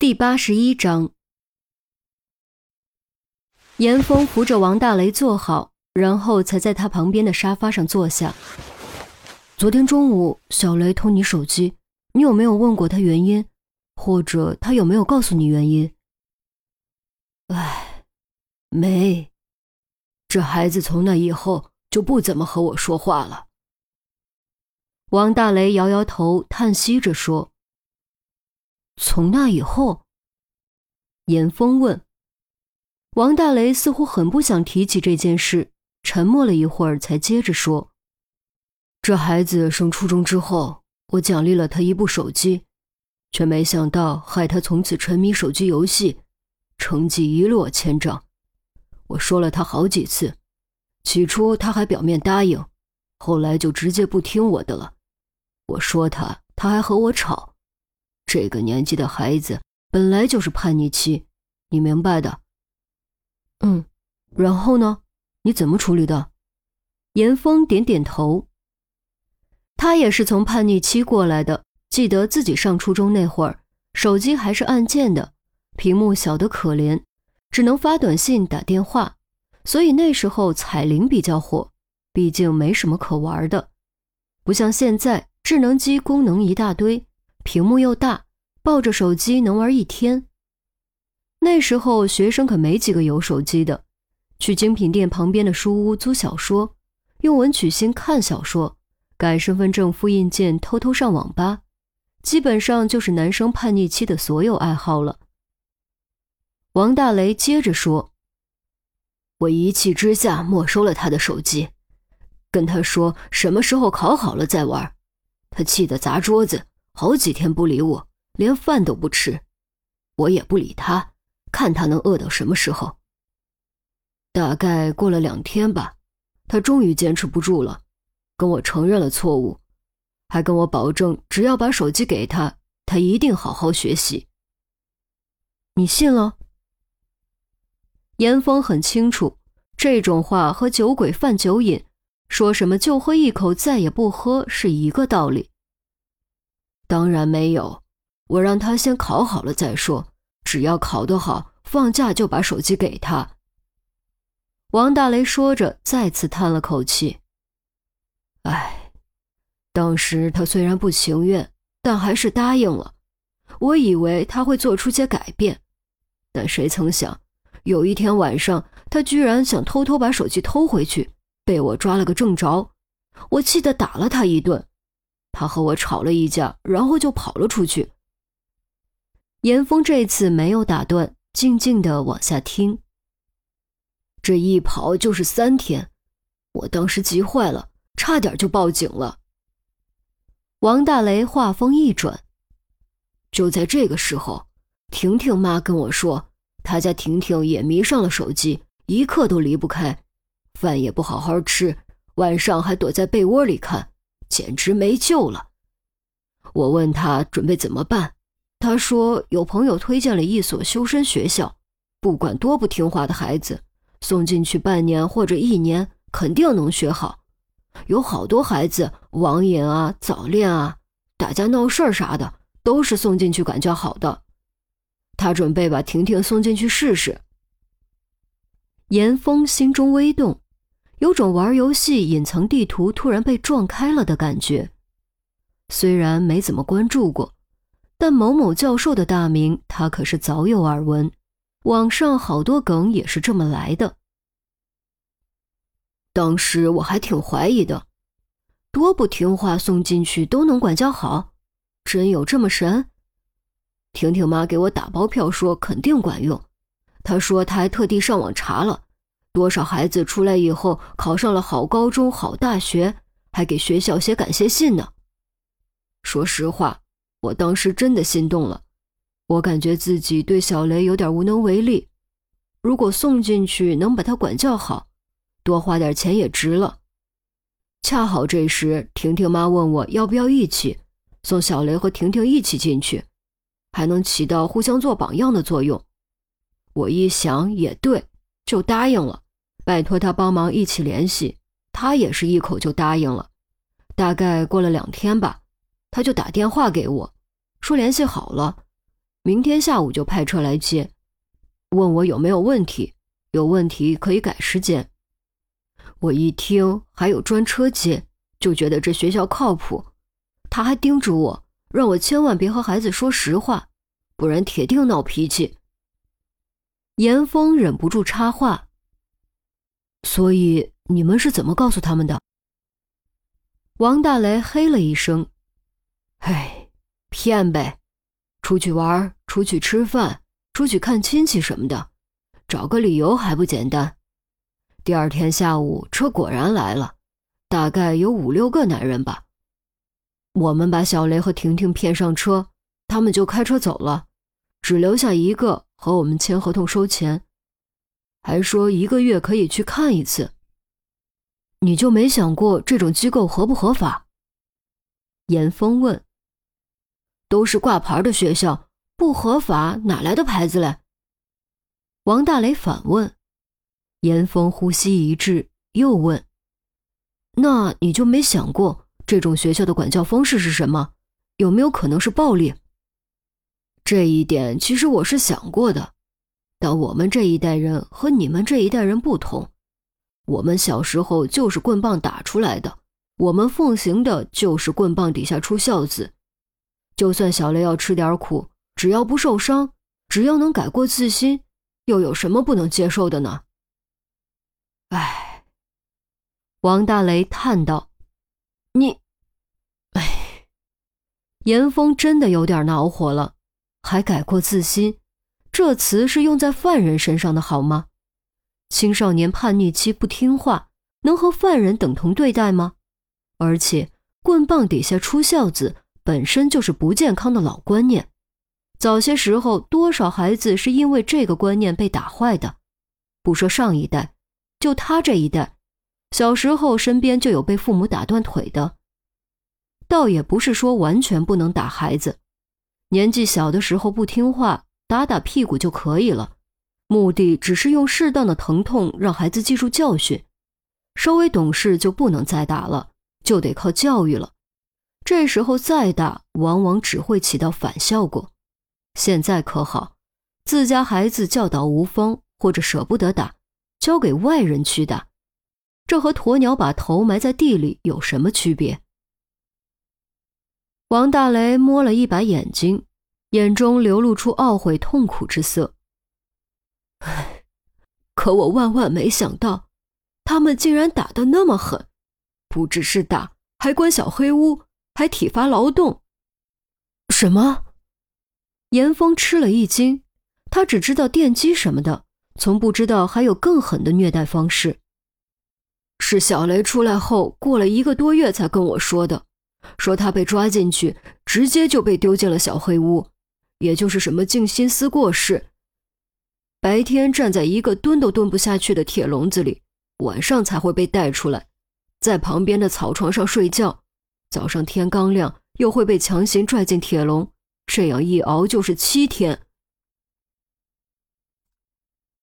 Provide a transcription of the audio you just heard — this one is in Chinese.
第八十一章，严峰扶着王大雷坐好，然后才在他旁边的沙发上坐下。昨天中午，小雷偷你手机，你有没有问过他原因，或者他有没有告诉你原因？唉，没。这孩子从那以后就不怎么和我说话了。王大雷摇摇头，叹息着说。从那以后，严峰问王大雷，似乎很不想提起这件事，沉默了一会儿，才接着说：“这孩子升初中之后，我奖励了他一部手机，却没想到害他从此沉迷手机游戏，成绩一落千丈。我说了他好几次，起初他还表面答应，后来就直接不听我的了。我说他，他还和我吵。”这个年纪的孩子本来就是叛逆期，你明白的。嗯，然后呢？你怎么处理的？严峰点点头。他也是从叛逆期过来的，记得自己上初中那会儿，手机还是按键的，屏幕小得可怜，只能发短信、打电话，所以那时候彩铃比较火。毕竟没什么可玩的，不像现在智能机功能一大堆。屏幕又大，抱着手机能玩一天。那时候学生可没几个有手机的，去精品店旁边的书屋租小说，用文曲星看小说，改身份证复印件，偷偷上网吧，基本上就是男生叛逆期的所有爱好了。王大雷接着说：“我一气之下没收了他的手机，跟他说什么时候考好了再玩，他气得砸桌子。”好几天不理我，连饭都不吃，我也不理他，看他能饿到什么时候。大概过了两天吧，他终于坚持不住了，跟我承认了错误，还跟我保证，只要把手机给他，他一定好好学习。你信了？严峰很清楚，这种话和酒鬼犯酒瘾，说什么就喝一口再也不喝是一个道理。当然没有，我让他先考好了再说。只要考得好，放假就把手机给他。王大雷说着，再次叹了口气：“哎，当时他虽然不情愿，但还是答应了。我以为他会做出些改变，但谁曾想，有一天晚上，他居然想偷偷把手机偷回去，被我抓了个正着。我气得打了他一顿。”他和我吵了一架，然后就跑了出去。严峰这次没有打断，静静的往下听。这一跑就是三天，我当时急坏了，差点就报警了。王大雷话锋一转，就在这个时候，婷婷妈跟我说，她家婷婷也迷上了手机，一刻都离不开，饭也不好好吃，晚上还躲在被窝里看。简直没救了！我问他准备怎么办，他说有朋友推荐了一所修身学校，不管多不听话的孩子，送进去半年或者一年，肯定能学好。有好多孩子网瘾啊、早恋啊、打架闹事儿啥的，都是送进去管教好的。他准备把婷婷送进去试试。严峰心中微动。有种玩游戏隐藏地图突然被撞开了的感觉。虽然没怎么关注过，但某某教授的大名他可是早有耳闻，网上好多梗也是这么来的。当时我还挺怀疑的，多不听话送进去都能管教好，真有这么神？婷婷妈给我打包票说肯定管用，她说她还特地上网查了。多少孩子出来以后考上了好高中、好大学，还给学校写感谢信呢。说实话，我当时真的心动了。我感觉自己对小雷有点无能为力。如果送进去能把他管教好，多花点钱也值了。恰好这时，婷婷妈问我要不要一起送小雷和婷婷一起进去，还能起到互相做榜样的作用。我一想也对，就答应了。拜托他帮忙一起联系，他也是一口就答应了。大概过了两天吧，他就打电话给我，说联系好了，明天下午就派车来接，问我有没有问题，有问题可以改时间。我一听还有专车接，就觉得这学校靠谱。他还叮嘱我，让我千万别和孩子说实话，不然铁定闹脾气。严峰忍不住插话：“所以你们是怎么告诉他们的？”王大雷嘿了一声：“唉，骗呗，出去玩，出去吃饭，出去看亲戚什么的，找个理由还不简单？”第二天下午，车果然来了，大概有五六个男人吧。我们把小雷和婷婷骗上车，他们就开车走了，只留下一个和我们签合同收钱，还说一个月可以去看一次。你就没想过这种机构合不合法？严峰问。都是挂牌的学校，不合法哪来的牌子嘞？王大雷反问。严峰呼吸一滞，又问：“那你就没想过这种学校的管教方式是什么？有没有可能是暴力？”这一点其实我是想过的，但我们这一代人和你们这一代人不同，我们小时候就是棍棒打出来的，我们奉行的就是棍棒底下出孝子。就算小雷要吃点苦，只要不受伤，只要能改过自新，又有什么不能接受的呢？唉，王大雷叹道：“你，唉。”严峰真的有点恼火了，还改过自新，这词是用在犯人身上的好吗？青少年叛逆期不听话，能和犯人等同对待吗？而且，棍棒底下出孝子本身就是不健康的老观念，早些时候多少孩子是因为这个观念被打坏的，不说上一代。就他这一代，小时候身边就有被父母打断腿的，倒也不是说完全不能打孩子，年纪小的时候不听话，打打屁股就可以了，目的只是用适当的疼痛让孩子记住教训，稍微懂事就不能再打了，就得靠教育了，这时候再打，往往只会起到反效果。现在可好，自家孩子教导无方，或者舍不得打。交给外人去打，这和鸵鸟把头埋在地里有什么区别？王大雷摸了一把眼睛，眼中流露出懊悔痛苦之色。唉，可我万万没想到，他们竟然打得那么狠，不只是打，还关小黑屋，还体罚劳动。什么？严峰吃了一惊，他只知道电击什么的。从不知道还有更狠的虐待方式。是小雷出来后，过了一个多月才跟我说的，说他被抓进去，直接就被丢进了小黑屋，也就是什么静心思过事。白天站在一个蹲都蹲不下去的铁笼子里，晚上才会被带出来，在旁边的草床上睡觉。早上天刚亮，又会被强行拽进铁笼，这样一熬就是七天。